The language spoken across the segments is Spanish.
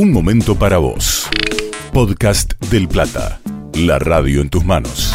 Un momento para vos. Podcast del Plata. La radio en tus manos.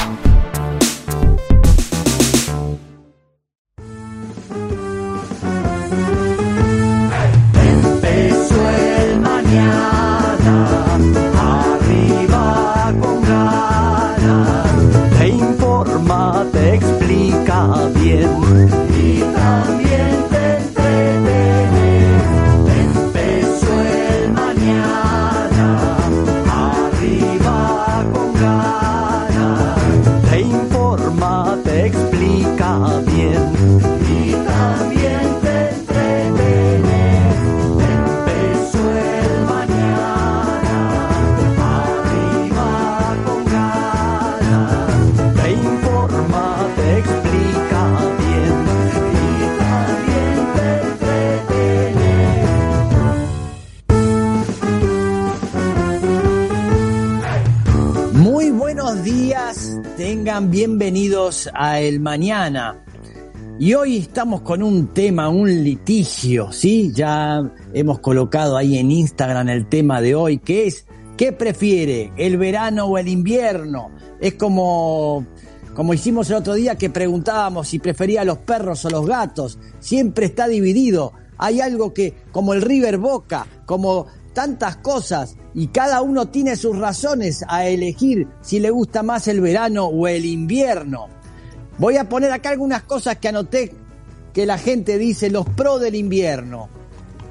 Bienvenidos a El Mañana. Y hoy estamos con un tema, un litigio, ¿sí? Ya hemos colocado ahí en Instagram el tema de hoy, que es, ¿qué prefiere, el verano o el invierno? Es como, como hicimos el otro día que preguntábamos si prefería los perros o los gatos. Siempre está dividido. Hay algo que, como el River Boca, como tantas cosas y cada uno tiene sus razones a elegir si le gusta más el verano o el invierno. Voy a poner acá algunas cosas que anoté que la gente dice los pros del invierno.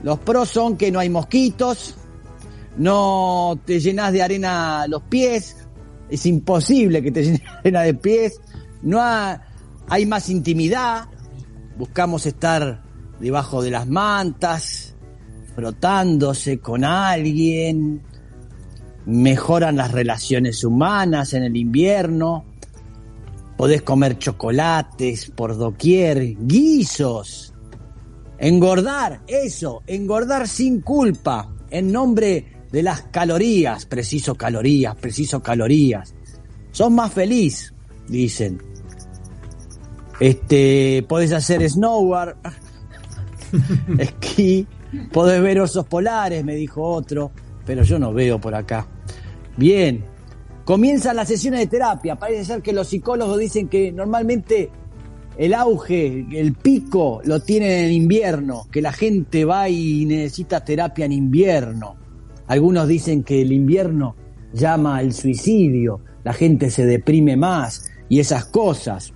Los pros son que no hay mosquitos, no te llenas de arena los pies, es imposible que te llenes de arena de pies, no ha- hay más intimidad, buscamos estar debajo de las mantas, frotándose con alguien, mejoran las relaciones humanas en el invierno, podés comer chocolates por doquier, guisos, engordar, eso, engordar sin culpa, en nombre de las calorías, preciso calorías, preciso calorías. Sos más feliz, dicen. Este, podés hacer snowboard, esquí, podés ver osos polares, me dijo otro, pero yo no veo por acá. Bien, comienzan las sesiones de terapia. Parece ser que los psicólogos dicen que normalmente el auge, el pico lo tienen en invierno, que la gente va y necesita terapia en invierno. Algunos dicen que el invierno llama al suicidio, la gente se deprime más y esas cosas.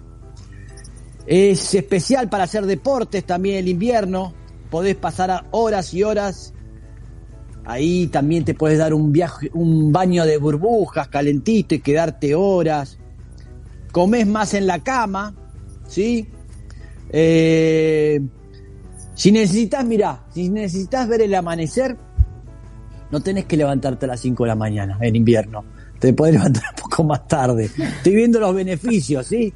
Es especial para hacer deportes también el invierno. Podés pasar horas y horas. Ahí también te puedes dar un viaje, un baño de burbujas calentito y quedarte horas. Comés más en la cama, ¿sí? Eh, si necesitas, mirá, si necesitas ver el amanecer, no tenés que levantarte a las 5 de la mañana en invierno. Te podés levantar un poco más tarde. Estoy viendo los beneficios, ¿sí?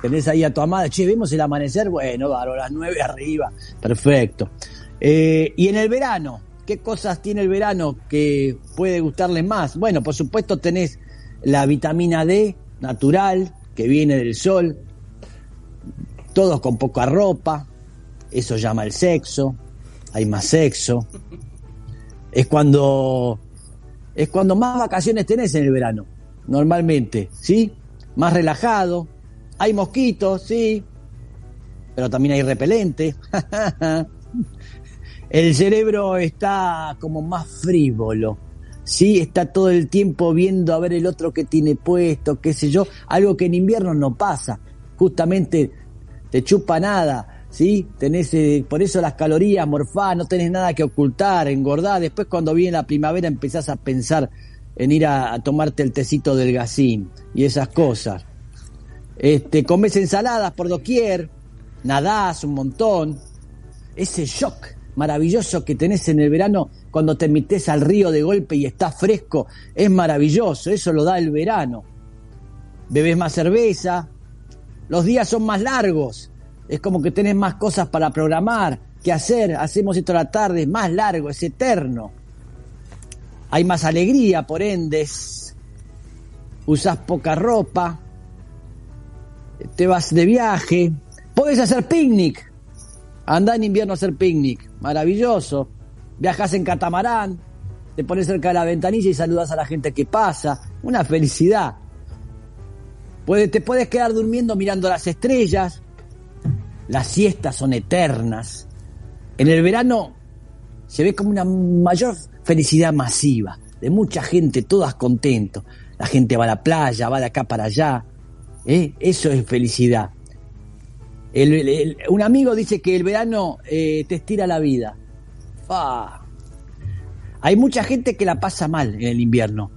Tenés ahí a tu amada, che, vemos el amanecer, bueno, a las 9 arriba, perfecto. Eh, y en el verano, ¿qué cosas tiene el verano que puede gustarles más? Bueno, por supuesto tenés la vitamina D natural que viene del sol, todos con poca ropa, eso llama el sexo, hay más sexo. Es cuando es cuando más vacaciones tenés en el verano, normalmente, ¿sí? Más relajado, hay mosquitos, sí, pero también hay repelente. el cerebro está como más frívolo, sí, está todo el tiempo viendo a ver el otro que tiene puesto, qué sé yo, algo que en invierno no pasa, justamente te chupa nada, ¿sí? Tenés, eh, por eso las calorías, morfás, no tenés nada que ocultar, engordar. Después cuando viene la primavera empezás a pensar en ir a, tomarte el tecito del gasín y esas cosas. Este, comes ensaladas por doquier, nadás un montón. Ese shock maravilloso que tenés en el verano cuando te metes al río de golpe y está fresco, es maravilloso, eso lo da el verano. Bebes más cerveza, los días son más largos, es como que tenés más cosas para programar, que hacer, hacemos esto la tarde, es más largo, es eterno. Hay más alegría, por ende, usás poca ropa, te vas de viaje, podés hacer picnic, andá en invierno a hacer picnic, maravilloso, viajas en catamarán, te pones cerca de la ventanilla y saludas a la gente que pasa. Una felicidad. Puede- te puedes quedar durmiendo mirando las estrellas. Las siestas son eternas. En el verano se ve como una mayor felicidad masiva, de mucha gente, todas contentos. La gente va a la playa, va de acá para allá. ¿Eh? Eso es felicidad. El- el- el- un amigo dice que el verano eh, te estira la vida. Fa. Hay mucha gente que la pasa mal en el invierno.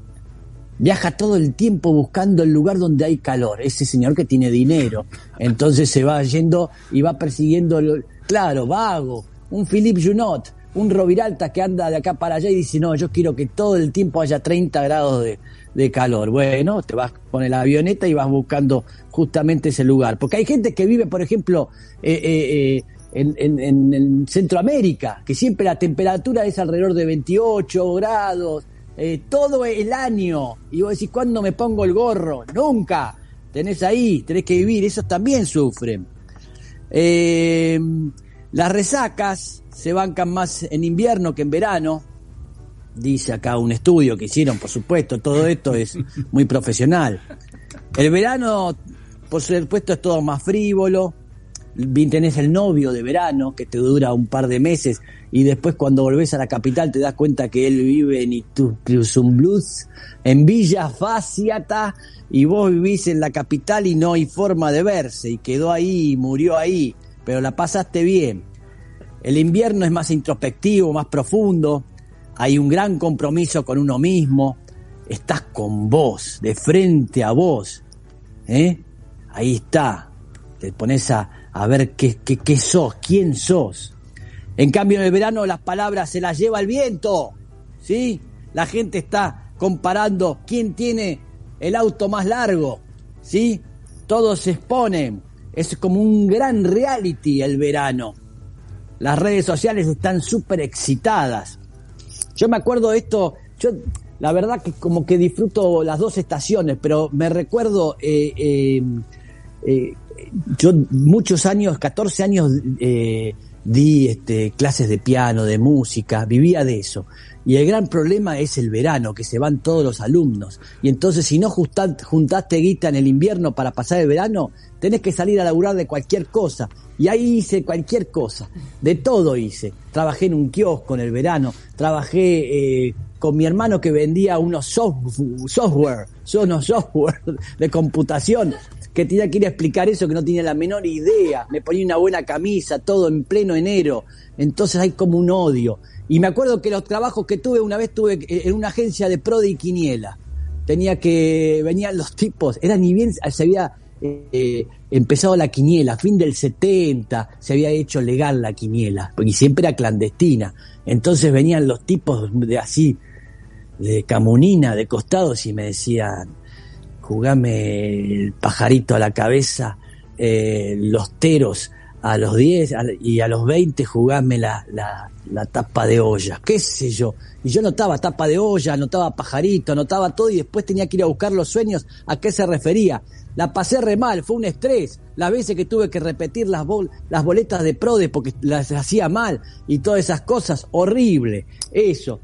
Viaja todo el tiempo buscando el lugar donde hay calor. Ese señor que tiene dinero. Entonces se va yendo y va persiguiendo, claro, vago. Un Philippe Junot, un Roviralta que anda de acá para allá y dice, no, yo quiero que todo el tiempo haya 30 grados de, de calor. Bueno, te vas con la avioneta y vas buscando justamente ese lugar. Porque hay gente que vive, por ejemplo, eh, eh, eh, en, en- en- en Centroamérica, que siempre la temperatura es alrededor de 28 grados, todo el año. Y vos decís, ¿cuándo me pongo el gorro? Nunca. Tenés ahí, tenés que vivir, esos también sufren. Las resacas se bancan más en invierno que en verano. Dice acá un estudio que hicieron, por supuesto, todo esto es muy profesional. El verano, por supuesto, es todo más frívolo. Tenés el novio de verano que te dura un par de meses y después cuando volvés a la capital te das cuenta que él vive en Ituzaingó, en Villa Faciata y vos vivís en la capital y no hay forma de verse y quedó ahí y murió ahí, pero la pasaste bien. El invierno es más introspectivo, más profundo, hay un gran compromiso con uno mismo, estás con vos, de frente a vos, ¿eh? Ahí está, te pones a, a ver qué, qué, qué sos, quién sos. En cambio, en el verano las palabras se las lleva el viento, ¿sí? La gente está comparando quién tiene el auto más largo, ¿sí? Todos se exponen, es como un gran reality el verano. Las redes sociales están súper excitadas. Yo me acuerdo esto, yo la verdad que como que disfruto las dos estaciones, pero me recuerdo, eh, eh, eh, yo muchos años, 14 años, di este, clases de piano, de música, vivía de eso. Y el gran problema es el verano, que se van todos los alumnos. Y entonces si no juntaste guita en el invierno para pasar el verano, tenés que salir a laburar de cualquier cosa. Y ahí hice cualquier cosa, de todo hice. Trabajé en un kiosco en el verano, trabajé eh, con mi hermano que vendía unos soft- software, unos software de computación, que tenía que ir a explicar eso que no tenía la menor idea. Me ponía una buena camisa, todo en pleno enero. Entonces hay como un odio. Y me acuerdo que los trabajos que tuve, una vez tuve en una agencia de Prode y Quiniela. Tenía que, venían los tipos, era ni bien, se había eh, empezado la quiniela, fin del 70, se había hecho legal la quiniela, y siempre era clandestina. Entonces venían los tipos de así, de camunina, de costados, y me decían, jugame el pajarito a la cabeza, eh, los teros a los 10 a- y a los 20 jugame la, tapa de olla, qué sé yo. Y yo anotaba tapa de olla, anotaba pajarito, anotaba todo y después tenía que ir a buscar los sueños a qué se refería. La pasé re mal, fue un estrés. Las veces que tuve que repetir las, las boletas de Prode porque las hacía mal y todas esas cosas, horrible. Eso.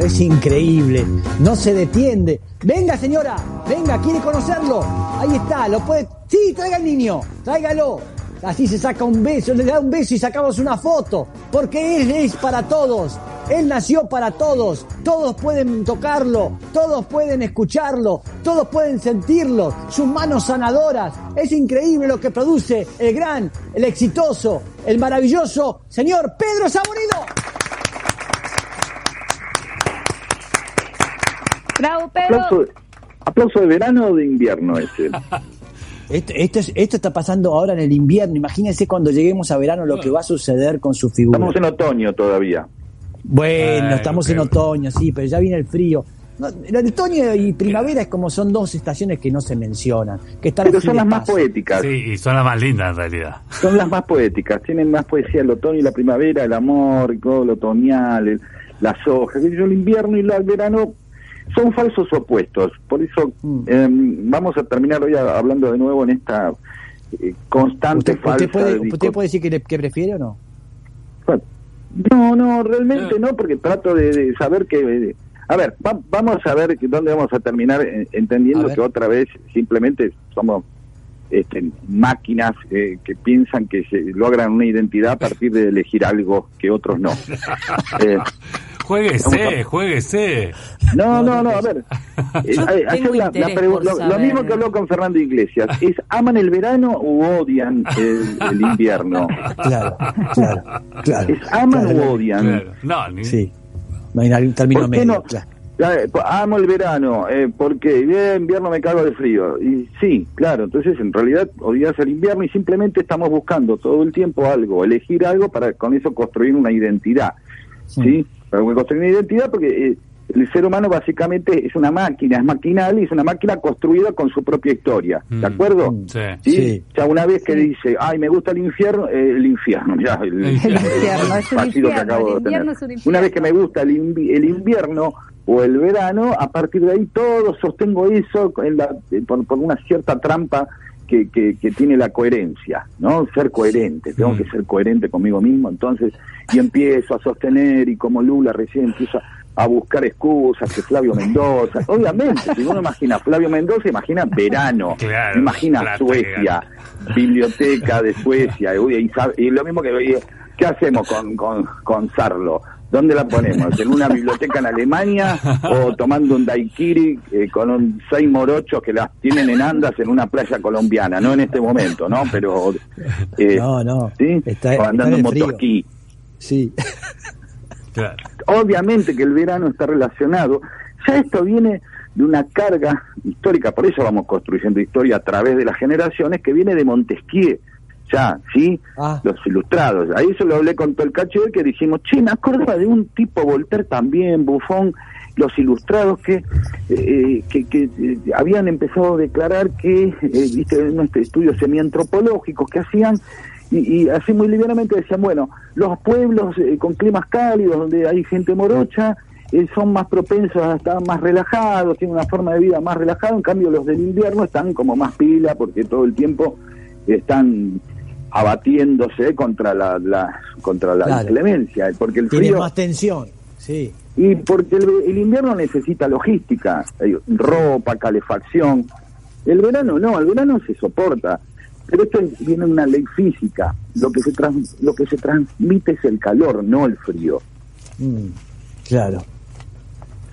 Es increíble, no se detiende. Venga señora, venga, quiere conocerlo. Ahí está, lo puede. Sí, traiga al niño, tráigalo. Así se saca un beso, le da un beso y sacamos una foto. Porque él es para todos. Él nació para todos. Todos pueden tocarlo, todos pueden escucharlo, todos pueden sentirlo. Sus manos sanadoras. Es increíble lo que produce el gran, el exitoso, el maravilloso señor Pedro Saborido. Bravo, Pedro. Aplauso, aplauso de verano o de invierno ese. Esto, esto, es- esto está pasando ahora en el invierno. Imagínense cuando lleguemos a verano lo que va a suceder con su figura. Estamos en otoño todavía. Bueno, Ay, estamos en otoño, sí, pero ya viene el frío. No, el otoño y primavera es como son dos estaciones que no se mencionan. Que están Pero son las más poéticas. Sí, y son las más lindas en realidad. Son las más poéticas. Tienen más poesía el otoño y la primavera, el amor, y todo lo otoñal, el- las hojas. Yo, El invierno y el verano son falsos opuestos. Por eso Mm. eh, vamos a terminar hoy a- hablando de nuevo en esta eh, constante ¿Usted, falsa usted puede, de ¿Usted puede decir que, le- que prefiere o no? Bueno, No, no, realmente Eh. no, porque trato de, de saber que... de- a ver, va- vamos a ver que- dónde vamos a terminar eh, A entendiendo que otra vez simplemente somos este, máquinas eh, que piensan que se logran una identidad a partir de elegir algo que otros no. Eh, Jueguese, jueguese. no, no, no, a ver. Eh, Yo eh, tengo ayer la- la lo, lo mismo que habló con Fernando Iglesias. ¿Es aman el verano u odian el, el invierno? Claro, claro, claro. ¿Es aman Claro, u odian? Claro. No, ni- Sí. No hay un término ¿Por qué medio. no? claro. Ya, pues, amo el verano, eh, porque bien, invierno me cago de frío. Y sí, claro, entonces en realidad odias el invierno y simplemente estamos buscando todo el tiempo algo, elegir algo para con eso construir una identidad. ¿Sí? Para construir una identidad porque eh, el ser humano básicamente es una máquina, es maquinal y es una máquina construida con su propia historia. Mm. ¿De acuerdo? Sí. ¿Sí? Sí. Ya una vez que dice, ay, me gusta el infierno, eh, el infierno, ya, el, El infierno, es un vacío que infierno, acabo el de tener. es un infierno. Una vez que me gusta el, invi- el invierno o el verano, a partir de ahí todo sostengo eso en la- eh, por, por una cierta trampa que, que, que tiene la coherencia, ¿no? Ser coherente, tengo Mm. que ser coherente conmigo mismo, entonces, y empiezo a sostener y como Lula recién empieza a buscar excusas, que Flavio Mendoza, obviamente, si uno imagina Flavio Mendoza, imagina verano, Claro, imagina plata Suecia, biblioteca de Suecia, y, y lo mismo que y, ¿qué hacemos con, con, con Sarlo? ¿Dónde la ponemos? ¿En una biblioteca en Alemania o tomando un daiquiri eh, con un seis morochos que las tienen en andas en una playa colombiana? No en este momento, ¿no? Pero... eh, No, no. ¿sí? Está- o andando en en el frío. motoesquí. Sí. Claro. Obviamente que el verano está relacionado. Ya esto viene de una carga histórica, por eso vamos construyendo historia a través de las generaciones, que viene de Montesquieu, ya, ¿sí? Ah. Los ilustrados. Ahí eso lo hablé con todo el cacho que dijimos, che, me acordaba de un tipo, Voltaire también, Buffon, los ilustrados que, eh, que, que, eh, habían empezado a declarar que, eh, viste, en unos estudios semiantropológicos que hacían, y, y así muy livianamente decían, bueno, los pueblos eh, con climas cálidos, donde hay gente morocha, eh, son más propensos a estar más relajados, tienen una forma de vida más relajada, en cambio los del invierno están como más pila porque todo el tiempo están abatiéndose contra la, la- contra la Claro. inclemencia, porque el Tiene frío más tensión. Sí. y porque el, el invierno necesita logística, eh, ropa, calefacción. El verano no, el verano se soporta. Pero esto es- viene una ley física. Lo que se trans- lo que se transmite es el calor, no el frío. Mm, claro.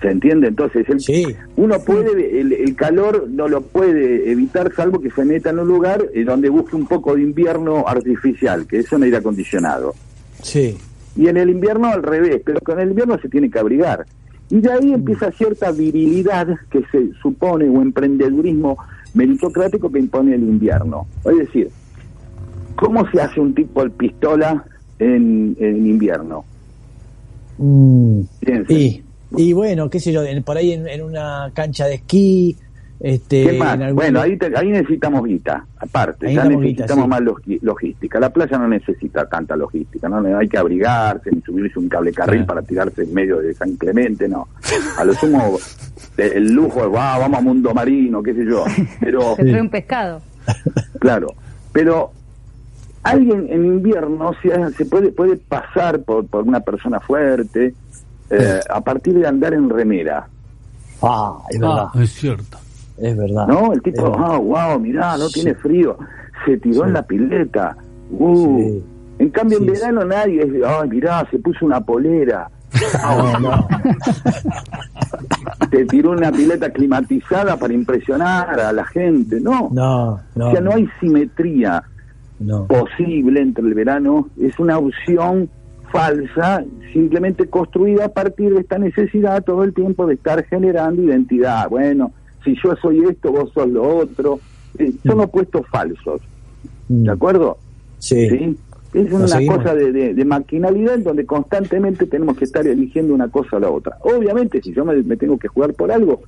¿Se entiende? Entonces, el, Sí. uno puede, el, el calor no lo puede evitar salvo que se meta en un lugar eh, donde busque un poco de invierno artificial, que es un aire acondicionado. Sí. Y en el invierno al revés, pero con el invierno se tiene que abrigar. Y de ahí empieza cierta virilidad que se supone o emprendedurismo meritocrático que impone el invierno. Es decir, ¿cómo se hace un tipo de pistola en, en invierno? Mm, y, y bueno, qué sé yo, en- por ahí en, en una cancha de esquí. Este, ¿Qué más? en algún- Bueno, ahí, te- ahí necesitamos guita, aparte, Ahí ya necesitamos guita, necesitamos sí. más logística. La playa no necesita tanta logística, no hay que abrigarse ni subirse un cable carril para tirarse en medio de San Clemente, no. A lo sumo, el lujo, va, vamos a mundo marino, qué sé yo. Pero, Se trae un pescado. claro, pero alguien en invierno se, se puede, puede pasar por, por una persona fuerte eh, a partir de andar en remera. Ah, es verdad. Ah, es cierto. Es verdad. ¿No? El tipo, ah, wow, mirá, no Sí. tiene frío. Se tiró Sí. en la pileta. Uh. Sí. En cambio, en verano nadie es, ay, mirá, se puso una polera. No, no. Se tiró una pileta climatizada para impresionar a la gente. No. No, no. o sea, no hay simetría no. posible entre el verano. Es una opción falsa, simplemente construida a partir de esta necesidad todo el tiempo de estar generando identidad. Bueno, si yo soy esto, vos sos lo otro. Eh, son Mm. opuestos falsos. Mm, ¿De acuerdo? Sí. ¿Sí? Es una seguimos. cosa de, de- de maquinalidad en donde constantemente tenemos que estar eligiendo una cosa o la otra. Obviamente, si yo me, me tengo que jugar por algo,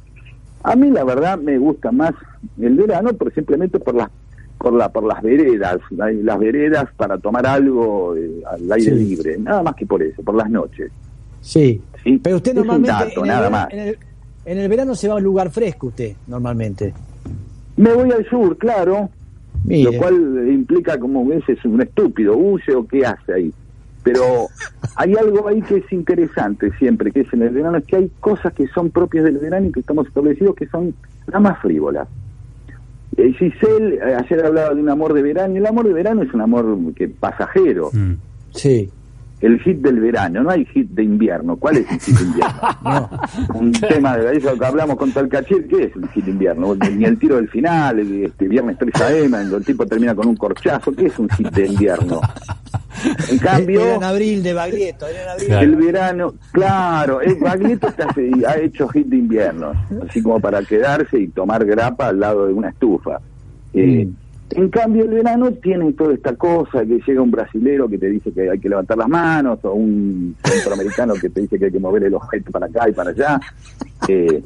a mí la verdad me gusta más el verano, pero simplemente por las por la por las veredas, la- las veredas para tomar algo eh, al aire Sí. libre, nada más que por eso, por las noches. Sí. ¿sí? Pero usted Es un normalmente dato, en, el nada más. en, el, en el verano se va a un lugar fresco usted, normalmente. Me voy al sur, claro. Mire. lo cual implica como ves es un estúpido, huye o qué hace ahí. Pero hay algo ahí que es interesante siempre, que es en el verano, es que hay cosas que son propias del verano y que estamos establecidos que son las más frívolas. Eh, Giselle eh, ayer hablaba de un amor de verano, y el amor de verano es un amor que pasajero. Mm. Sí. El hit del verano, no hay hit de invierno. ¿Cuál es el hit de invierno? Un tema de eso que hablamos con Talcachir, ¿qué es el hit de invierno? Ni el tiro del final, el, este viernes 3 AM, donde el tipo termina con un corchazo, ¿qué es un hit de invierno? En cambio, Era en abril de Baglietto, era en abril. Claro. el verano, claro, el Baglietto está- ha hecho hit de invierno, así como para quedarse y tomar grapa al lado de una estufa. Eh, Mm. En cambio, el verano tiene toda esta cosa que llega un brasilero que te dice que hay que levantar las manos, o un centroamericano que te dice que hay que mover el objeto para acá y para allá, eh,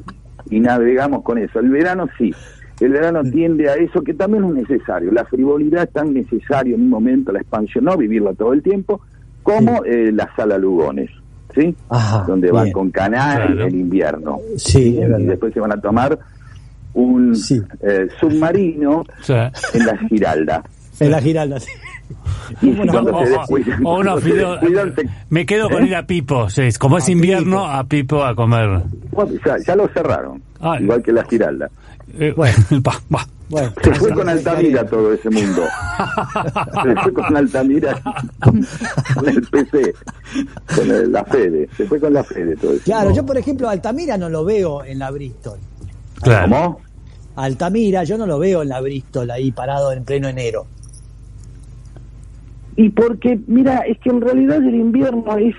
y navegamos con eso. El verano sí, el verano tiende a eso que también es necesario. La frivolidad es tan necesaria en un momento, la expansión, no vivirla todo el tiempo, como eh, la sala Lugones, ¿sí? Ajá, Donde van bien. con canal Claro. en invierno. Sí, y después se van a tomar un Sí. eh, submarino Sí. en la Giralda. En la Giralda, sí. Y Bueno, cuando O, se o- descuidan, o unos cuando se fideos. descuidan, se- Me quedo con ¿Eh? ir a Pipo. sí, Como es A invierno, Pipo. a Pipo a comer. Bueno, ya, ya lo cerraron, Ah. igual que la Giralda. Eh, Bueno. pa, pa. Bueno, Se fue así con Altamira todo ese mundo. Se fue con Altamira, con el PC, con el- la Fede. Se fue con la Fede todo eso. Claro, yo por ejemplo Altamira no lo veo en la Bristol. Claro. ¿Cómo? Altamira yo no lo veo en la Bristol ahí parado en pleno enero. Y porque, mira, es que en realidad el invierno es,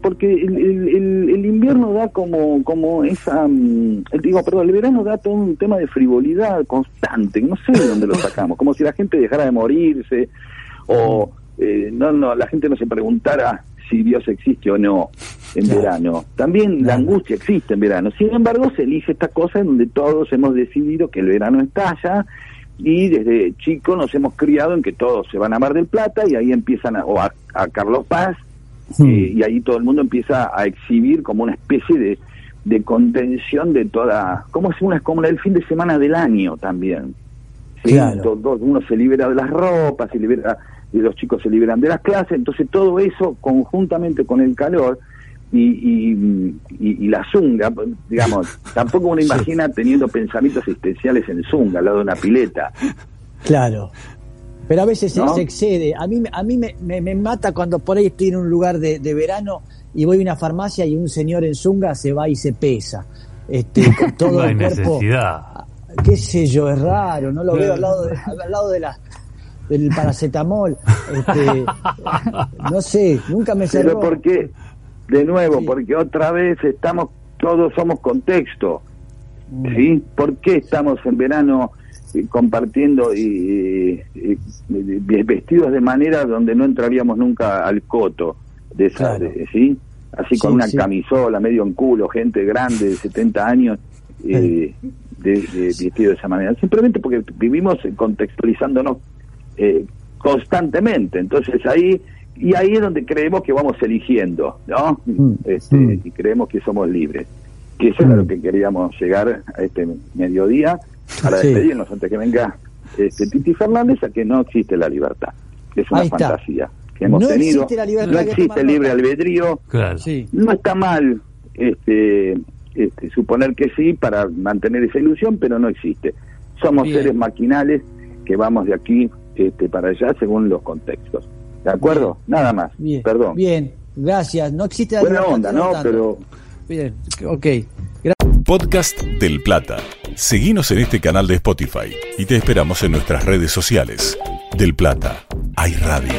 porque el, el- el- el invierno da como, como esa, mm, digo, perdón, el verano da todo un tema de frivolidad constante, no sé de dónde lo sacamos, como si la gente dejara de morirse, o eh, no, no, la gente no se preguntara si Dios existe o no en Claro. verano. También la angustia existe en verano. Sin embargo, se elige esta cosa en donde todos hemos decidido que el verano estalla y desde chico nos hemos criado en que todos se van a Mar del Plata y ahí empiezan a, o a, a Carlos Paz eh, y ahí todo el mundo empieza a exhibir como una especie de, de contención de toda, como es una como el fin de semana del año también. ¿sí? Claro. Todo- uno se libera de las ropas, se libera, y los chicos se liberan de las clases, entonces todo eso conjuntamente con el calor y, y, y- y la zunga, digamos, tampoco uno imagina teniendo pensamientos existenciales en zunga, al lado de una pileta. Claro. Pero a veces se- ¿No? se, excede. A mí, a mí me, me- me mata cuando por ahí estoy en un lugar de, de verano y voy a una farmacia y un señor en zunga se va y se pesa. Este, con todo No hay el cuerpo. necesidad. Qué sé yo, es raro, no lo veo al lado, de, al lado de la, del paracetamol. Este, no sé, nunca me cerró. Pero porque, de nuevo, Sí. porque otra vez estamos, todos somos contexto. Mm. ¿Sí? ¿Por qué estamos en verano eh, compartiendo y eh, vestidos de manera donde no entraríamos nunca al coto de esa, Claro. de- ¿sí? Así con Sí, una sí. camisola, medio en culo, gente grande de 70 años eh, de, de- vestido de esa manera. Simplemente porque vivimos contextualizándonos eh, constantemente. Entonces ahí y ahí es donde creemos que vamos eligiendo, ¿no? Mm, Este, mm. Y creemos que somos libres. Que eso era Mm. lo que queríamos llegar a este mediodía para Sí. despedirnos antes que venga este Titi Fernández a que no existe la libertad. que Es una fantasía que hemos No tenido. existe la libertad no existe tomar libre albedrío. Claro. Sí. No está mal este, este, suponer que sí para mantener esa ilusión, pero no existe. Somos Bien. seres maquinales que vamos de aquí este, para allá según los contextos. ¿De acuerdo? Nada más. Bien, Perdón. bien, gracias. No existe la Buena onda, ¿no? tanto. Pero Bien, ok. Podcast del Plata. Seguinos en este canal de Spotify y te esperamos en nuestras redes sociales. Del Plata, hay radio.